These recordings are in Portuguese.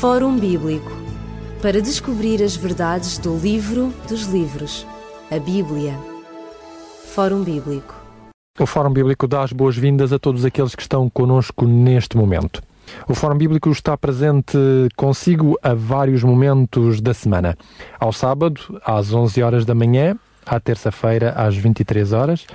Fórum Bíblico para descobrir as verdades do livro dos livros, a Bíblia. Fórum Bíblico. O Fórum Bíblico dá as boas-vindas a todos aqueles que estão conosco neste momento. O Fórum Bíblico está presente consigo a vários momentos da semana. Ao sábado, às 11 horas da manhã, à terça-feira, às 23 horas,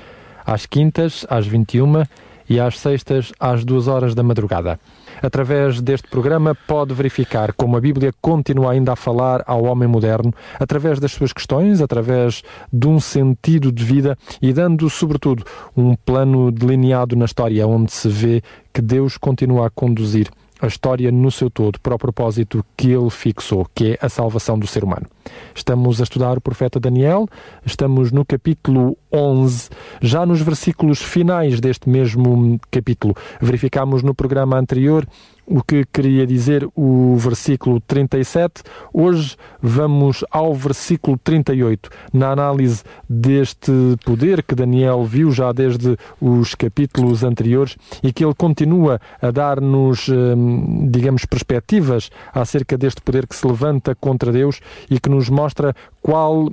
às quintas, às 21 e às sextas, às 2 horas da madrugada. Através deste programa, pode verificar como a Bíblia continua ainda a falar ao homem moderno, através das suas questões, através de um sentido de vida e dando, sobretudo, um plano delineado na história onde se vê que Deus continua a conduzir a história no seu todo para o propósito que ele fixou, que é a salvação do ser humano. Estamos a estudar o profeta Daniel, estamos no capítulo 11, já nos versículos finais deste mesmo capítulo. Verificámos no programa anterior o que queria dizer o versículo 37. Hoje vamos ao versículo 38, na análise deste poder que Daniel viu já desde os capítulos anteriores e que ele continua a dar-nos, hum, digamos, perspectivas acerca deste poder que se levanta contra Deus e que nos mostra qual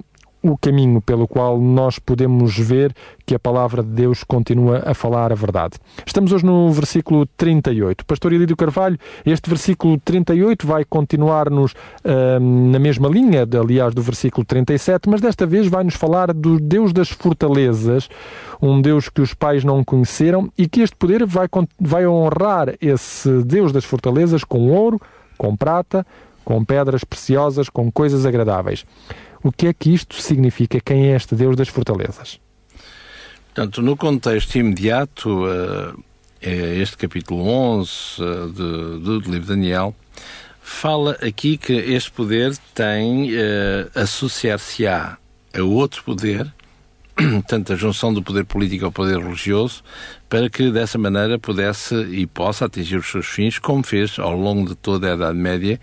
o caminho pelo qual nós podemos ver que a palavra de Deus continua a falar a verdade. Estamos hoje no versículo 38. Pastor Ilídio Carvalho, este versículo 38 vai continuar-nos uh, na mesma linha, aliás, do versículo 37, mas desta vez vai-nos falar do Deus das fortalezas, um Deus que os pais não conheceram e que este poder vai, vai honrar esse Deus das fortalezas com ouro, com prata, com pedras preciosas, com coisas agradáveis. O que é que isto significa? Quem é este Deus das fortalezas? Portanto, no contexto imediato, uh, é este capítulo 11 uh, de, do livro de Daniel, fala aqui que este poder tem uh, associar-se-á a outro poder, tanto a junção do poder político ao poder religioso, para que dessa maneira pudesse e possa atingir os seus fins, como fez ao longo de toda a Idade Média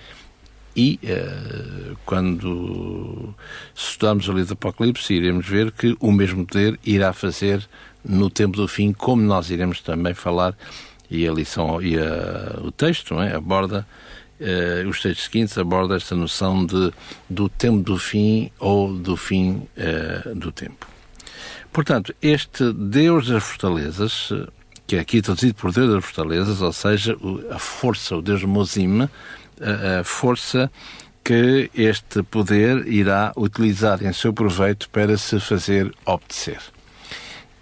e uh, quando estudamos o livro do Apocalipse, iremos ver que o mesmo poder irá fazer no tempo do fim, como nós iremos também falar, e a lição e a, o texto é? aborda, uh, os textos seguintes abordam esta noção de, do tempo do fim ou do fim uh, do tempo. Portanto, este Deus das fortalezas, que é aqui traduzido por Deus das fortalezas, ou seja, a força, o Deus Mozima, a, força que este poder irá utilizar em seu proveito para se fazer obedecer.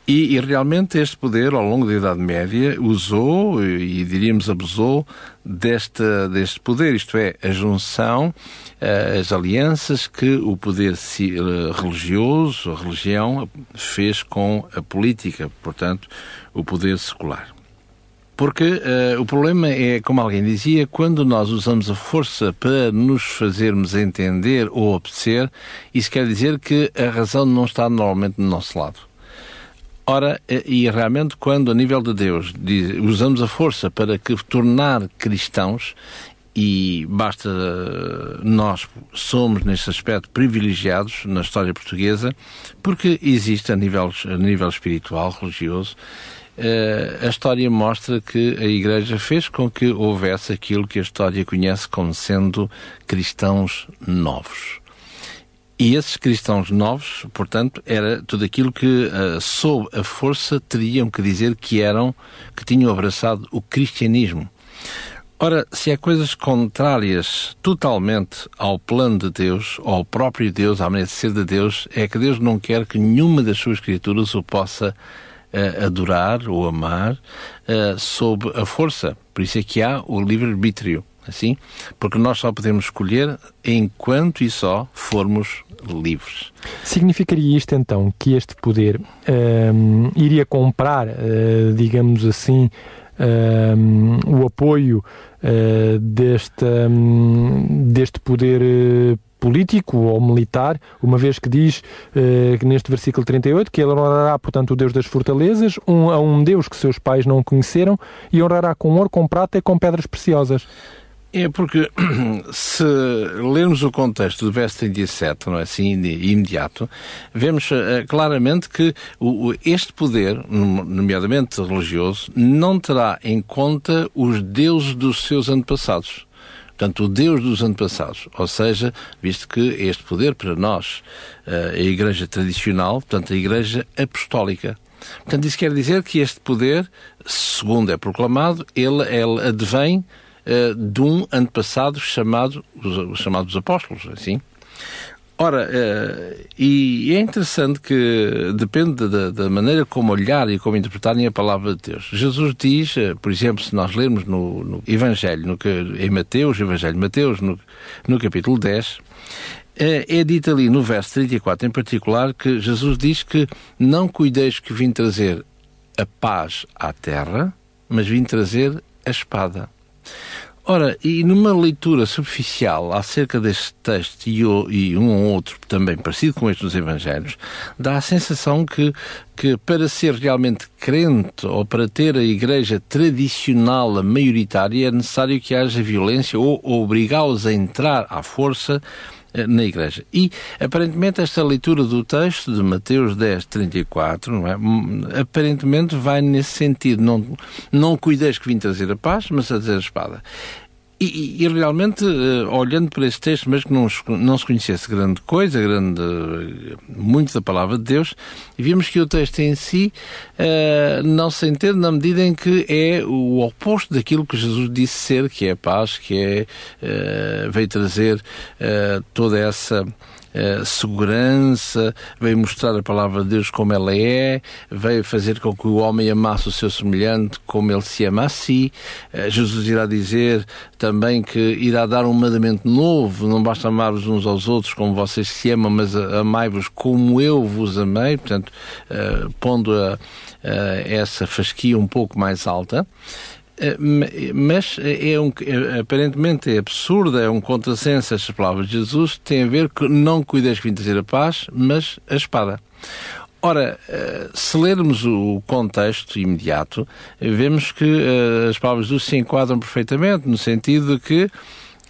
E, e, realmente este poder, ao longo da Idade Média, usou e, diríamos abusou deste, deste poder, isto é, a junção, as alianças que o poder eh, religioso, a religião, fez com a política, portanto, o poder secular. Porque uh, o problema é, como alguém dizia, quando nós usamos a força para nos fazermos entender ou obedecer, isso quer dizer que a razão não está normalmente do nosso lado. Ora, eh, e realmente quando a nível de Deus diz, usamos a força para que tornar cristãos, e basta eh, nós somos neste aspecto privilegiados na história portuguesa, porque existe a nível, a nível espiritual, religioso, a história mostra que a Igreja fez com que houvesse aquilo que a história conhece como sendo cristãos novos. E esses cristãos novos, portanto, era tudo aquilo que, uh, sob a força, teriam que dizer que eram, que tinham abraçado o cristianismo. Ora, se há coisas contrárias totalmente ao plano de Deus, ao próprio Deus, à maneira de de Deus, é que Deus não quer que nenhuma das suas criaturas o possa uh, adorar ou amar uh, sob a força. Por isso é que há o livre-arbítrio, assim, porque nós só podemos escolher enquanto e só formos livres. Significaria isto então que este poder um, ehm, iria comprar, uh, digamos assim, um, ehm, o apoio uh, deste, um, deste poder uh, político ou militar, uma vez que diz eh, neste versículo 38 que ele honrará, portanto, o Deus das fortalezas, um, a um Deus que seus pais não conheceram, e honrará com ouro, com prata e com pedras preciosas. É porque se lermos o contexto do verso 37, não é assim, imediato, vemos uh, claramente que este poder, nomeadamente religioso, não terá em conta os deuses dos seus antepassados. Portanto, o Deus dos antepassados. Ou seja, visto que este poder para nós, eh, a Igreja tradicional, portanto, a Igreja apostólica. Portanto, isso quer dizer que este poder, segundo é proclamado, ele, ele advém uh, de um antepassado chamado, os, chamados apóstolos, assim. Ora, uh, e é interessante que depende da, da, maneira como olhar e como interpretarem a palavra de Deus. Jesus diz, uh, por exemplo, se nós lermos no, no Evangelho, no, em Mateus, Evangelho de Mateus, no, no capítulo 10, é, é dito ali no verso 34 em particular que Jesus diz que não cuideis que vim trazer a paz à terra, mas vim trazer a espada. Ora, e numa leitura superficial acerca deste texto e, um ou outro também parecido com este dos Evangelhos, dá a sensação que, que para ser realmente crente ou para ter a igreja tradicional, maioritária, é necessário que haja violência ou, obrigá-los a entrar à força na Igreja. E, aparentemente, esta leitura do texto de Mateus 10, 34, não é? Aparentemente vai nesse sentido. Não, não cuideis que vim trazer a paz, mas a trazer a espada. E, e, realmente, uh, olhando para esse texto, mesmo que não, não se conhecesse grande coisa, grande, muito da palavra de Deus, vimos que o texto em si uh, não se entende na medida em que é o oposto daquilo que Jesus disse ser, que é a paz, que é, uh, veio trazer toda essa uh, segurança, veio mostrar a palavra de Deus como ela é, veio fazer com que o homem amasse o seu semelhante como ele se ama a si. Jesus irá dizer também que irá dar um mandamento novo, não basta amar-vos uns aos outros como vocês se amam, mas amai-vos como eu vos amei, portanto, uh, pondo a, essa fasquia um pouco mais alta. Eh, mas é um, é, aparentemente é absurda, é um contrassenso estas palavras de Jesus, tem a ver com não cuides que vim trazer a paz, mas a espada. Ora, eh, se lermos o contexto imediato, vemos que eh, as palavras de Jesus se enquadram perfeitamente, no sentido de que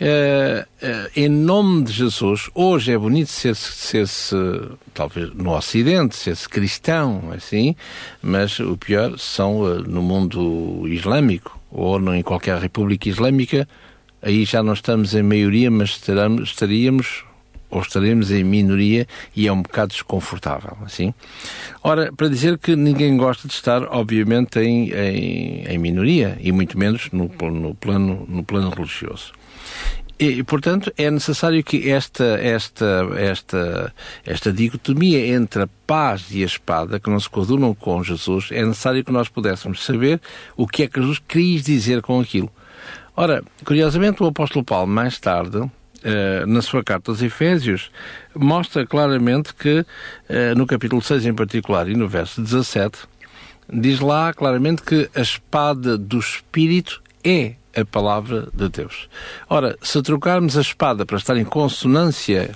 Uh, uh, em nome de Jesus, hoje é bonito ser-se, ser talvez no Ocidente, ser-se cristão, assim, mas o pior são uh, no mundo islâmico ou em qualquer república islâmica, aí já não estamos em maioria, mas estaríamos ou estaremos em minoria e é um bocado desconfortável, assim. Ora, para dizer que ninguém gosta de estar, obviamente, em, em, em minoria, e muito menos no, no, plano, no plano religioso. E, portanto, é necessário que esta, esta, esta, esta dicotomia entre a paz e a espada, que não se coadunam com Jesus, é necessário que nós pudéssemos saber o que é que Jesus quis dizer com aquilo. Ora, curiosamente, o apóstolo Paulo, mais tarde, Uh, na sua carta aos Efésios, mostra claramente que, uh, no capítulo 6 em particular e no verso 17, diz lá claramente que a espada do Espírito é a palavra de Deus. Ora, se trocarmos a espada para estar em consonância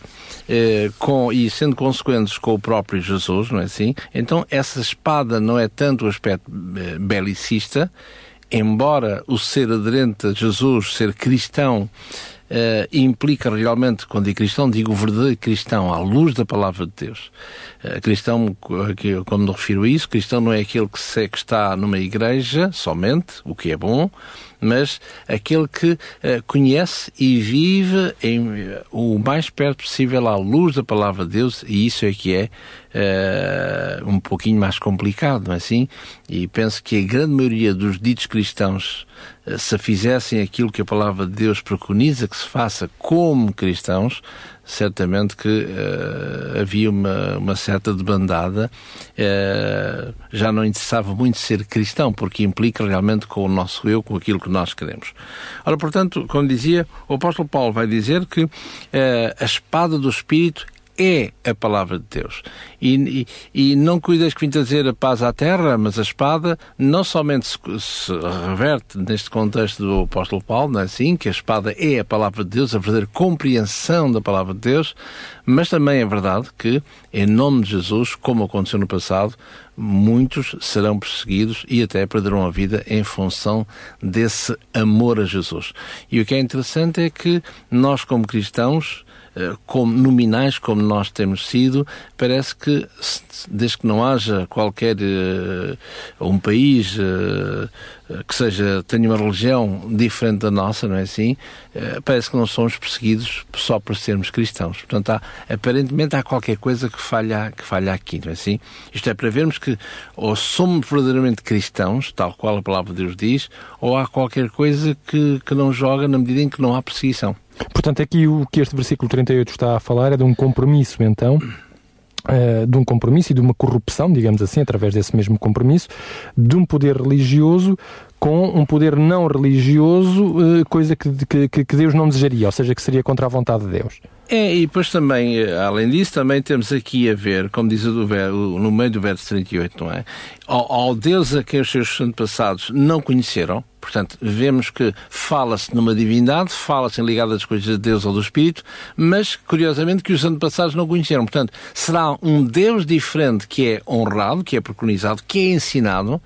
eh, com, e sendo consequentes com o próprio Jesus, não é assim? Então essa espada não é tanto o aspecto eh, belicista, embora o ser aderente a Jesus, ser cristão, Uh, implica realmente, quando digo cristão, digo verdadeiro cristão, à luz da palavra de Deus. Uh, cristão, quando me refiro a isso, cristão não é aquele que, se, que está numa igreja somente, o que é bom, mas aquele que uh, conhece e vive em, uh, o mais perto possível à luz da palavra de Deus, e isso é que é uh, um pouquinho mais complicado, não é assim? E penso que a grande maioria dos ditos cristãos, se fizessem aquilo que a palavra de Deus preconiza que se faça como cristãos, certamente que uh, havia uma, uma certa debandada. Uh, já não interessava muito ser cristão, porque implica realmente com o nosso eu, com aquilo que nós queremos. Ora, portanto, como dizia, o apóstolo Paulo vai dizer que uh, a espada do Espírito é a palavra de Deus. E, e, e não cuidas que vim trazer a paz à terra, mas a espada não somente se, se, reverte neste contexto do apóstolo Paulo, não é assim? Que a espada é a palavra de Deus, a verdadeira compreensão da palavra de Deus, mas também é verdade que, em nome de Jesus, como aconteceu no passado, muitos serão perseguidos e até perderão a vida em função desse amor a Jesus. E o que é interessante é que nós, como cristãos, como nominais como nós temos sido, parece que desde que não haja qualquer uh, um país uh, que seja tenha uma religião diferente da nossa, não é assim? parece que não somos perseguidos só por sermos cristãos. Portanto, há, aparentemente há qualquer coisa que falha, que falha aqui, não é assim? Isto é para vermos que ou somos verdadeiramente cristãos, tal qual a palavra de Deus diz, ou há qualquer coisa que, que não joga na medida em que não há perseguição. Portanto, aqui o que este versículo 38 está a falar é de um compromisso, então, uh, de um compromisso e de uma corrupção, digamos assim, através desse mesmo compromisso, de um poder religioso com um poder não religioso, uh, coisa que, que, que Deus não desejaria, ou seja, que seria contra a vontade de Deus. É, e depois também, eh, além disso, também temos aqui a ver, como diz o, no meio do verso 38, não é? Ao, ao Deus a quem os seus antepassados não conheceram, portanto, vemos que fala-se numa divindade, fala-se em ligada às coisas de Deus ou do Espírito, mas, curiosamente, que os antepassados não conheceram. Portanto, será um Deus diferente que é honrado, que é preconizado, que é ensinado,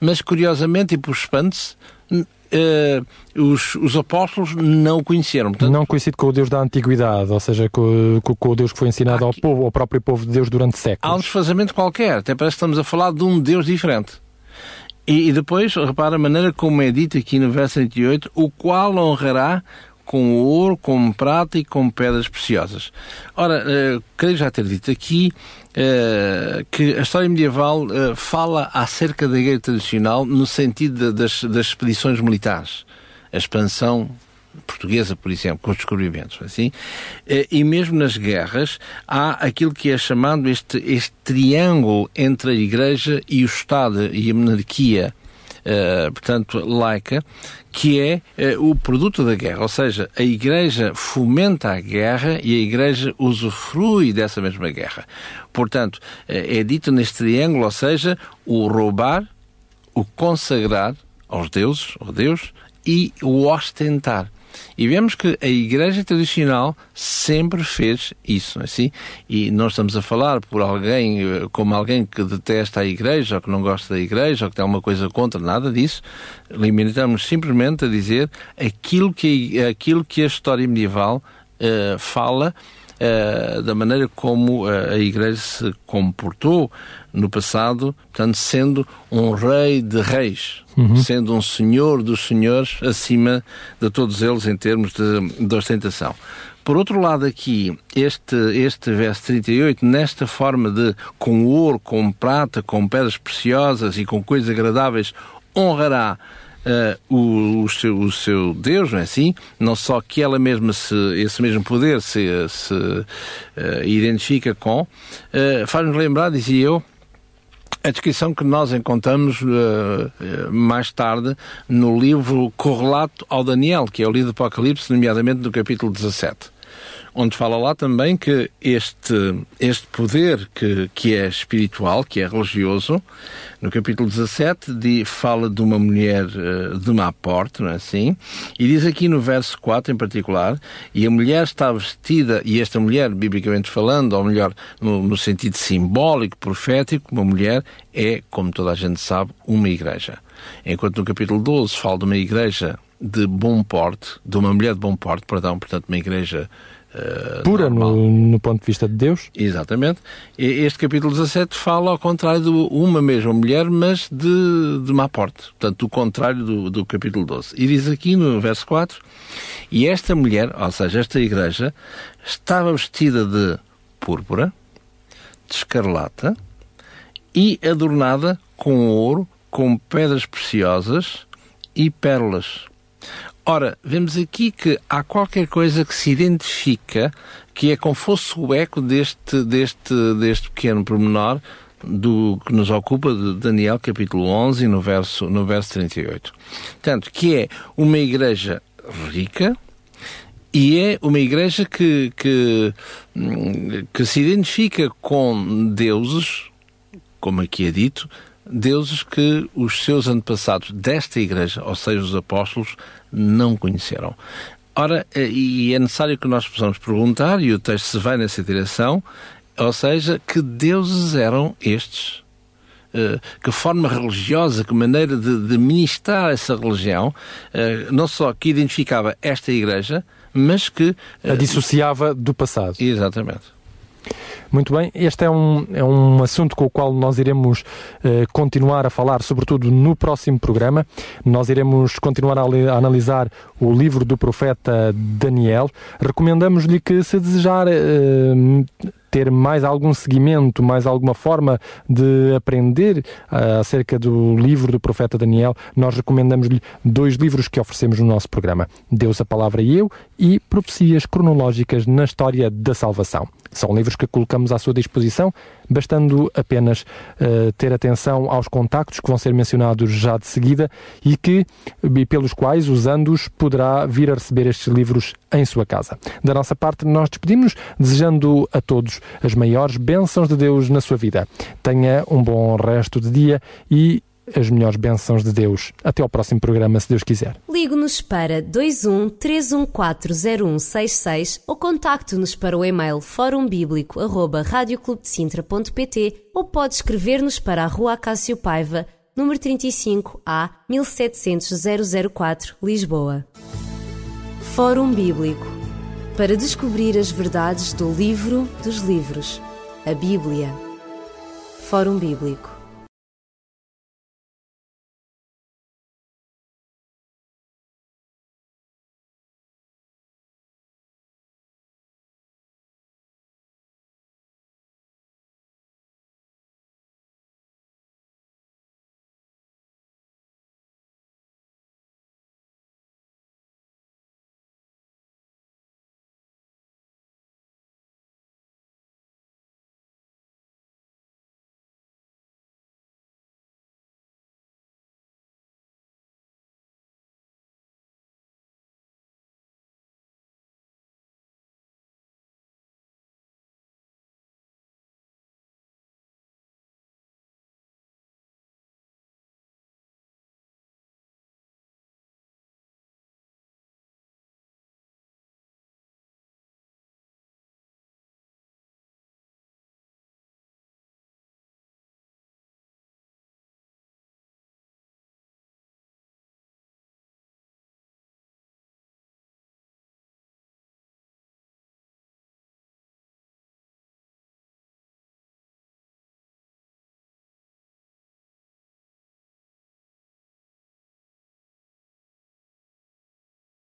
mas, curiosamente, e por espanto-se, uh, os, os, apóstolos não o conheceram. Portanto, não conhecido com o Deus da antiguidade, ou seja, com, com, com o Deus que foi ensinado aqui, ao povo, ao próprio povo de Deus durante séculos. Há um desfazamento qualquer, até parece que estamos a falar de um Deus diferente. E, e depois, repara a maneira como é dito aqui no verso 28, o qual honrará com ouro, com prata e com pedras preciosas. Ora, uh, creio já ter dito aqui uh, que a história medieval uh, fala acerca da guerra tradicional no sentido de, das, das expedições militares. A expansão portuguesa, por exemplo, com os descobrimentos, assim, e mesmo nas guerras há aquilo que é chamado este, este triângulo entre a Igreja e o Estado e a monarquia, uh, portanto, laica, que é uh, o produto da guerra. Ou seja, a Igreja fomenta a guerra e a Igreja usufrui dessa mesma guerra. Portanto, é dito neste triângulo, ou seja, o roubar, o consagrar aos deuses, ao Deus, e o ostentar. E vemos que a Igreja tradicional sempre fez isso, não é assim? E nós estamos a falar por alguém, eh, como alguém que detesta a Igreja, ou que não gosta da Igreja, ou que tem alguma coisa contra, nada disso. Limitamos simplesmente a dizer aquilo que, aquilo que a história medieval uh, fala uh, da maneira como uh, a Igreja se comportou no passado, portanto, sendo um rei de reis, uhum. sendo um senhor dos senhores acima de todos eles em termos de, de ostentação. Por outro lado, aqui, este, este verso 38, nesta forma de com ouro, com prata, com pedras preciosas e com coisas agradáveis, honrará uh, o, o, seu, o seu Deus, não é assim? Não só que ela mesma, se, esse mesmo poder se, se uh, identifica com, uh, faz-nos lembrar, dizia eu, a descrição que nós encontramos uh, mais tarde no livro correlato ao Daniel, que é o livro do Apocalipse, nomeadamente no capítulo 17 onde fala lá também que este, este poder que, que é espiritual, que é religioso, no capítulo 17 de, fala de uma mulher uh, de má porte, não é assim? E diz aqui no verso 4 em particular, e a mulher está vestida, e esta mulher, biblicamente falando, ou melhor, no, no sentido simbólico, profético, uma mulher é, como toda a gente sabe, uma igreja. Enquanto no capítulo 12 fala de uma igreja de bom porte, de uma mulher de bom porte, perdão, portanto, uma igreja Uh, pura no, no, ponto de vista de Deus. Exatamente. Este capítulo 17 fala ao contrário de uma mesma mulher, mas de, de má porte. Portanto, o contrário do, do capítulo 12. E diz aqui no verso 4: E esta mulher, ou seja, esta igreja, estava vestida de púrpura, de escarlata e adornada com ouro, com pedras preciosas e pérolas. Ora, vemos aqui que há qualquer coisa que se identifica que é como fosse o eco deste, deste, deste pequeno pormenor do que nos ocupa de Daniel capítulo 11 no verso, no verso 38. Portanto, que é uma igreja rica e é uma igreja que, que, que se identifica com deuses, como aqui é dito, deuses que os seus antepassados desta igreja, ou seja, os apóstolos, não conheceram. Ora, eh, e é necessário que nós possamos perguntar, e o texto se vai nessa direção, ou seja, que deuses eram estes? uh, que forma religiosa, que maneira de, de ministrar essa religião, uh, não só que identificava esta igreja, mas que... A dissociava do passado. Exatamente. Muito bem, este é um, é um assunto com o qual nós iremos uh, continuar a falar, sobretudo no próximo programa. Nós iremos continuar a, a analisar o livro do profeta Daniel. Recomendamos-lhe que, se desejar uh, ter mais algum seguimento, mais alguma forma de aprender uh, acerca do livro do profeta Daniel, nós recomendamos-lhe dois livros que oferecemos no nosso programa: Deus, a Palavra e Eu e Profecias Cronológicas na História da Salvação. São livros que colocamos à sua disposição, bastando apenas uh, ter atenção aos contactos que vão ser mencionados já de seguida e que e pelos quais, usando-os, poderá vir a receber estes livros em sua casa. Da nossa parte, nós despedimos desejando a todos as maiores bênçãos de Deus na sua vida. Tenha um bom resto de dia e as melhores bênçãos de Deus. Até ao próximo programa, se Deus quiser. Ligue-nos para 21 3140166 ou contacte-nos para o e-mail forumbíblico.radioclubdecintra.pt ou pode escrever-nos para a Rua Acácio Paiva, número 35 A 1700 004, Lisboa. Fórum Bíblico para descobrir as verdades do livro dos livros, a Bíblia. Fórum Bíblico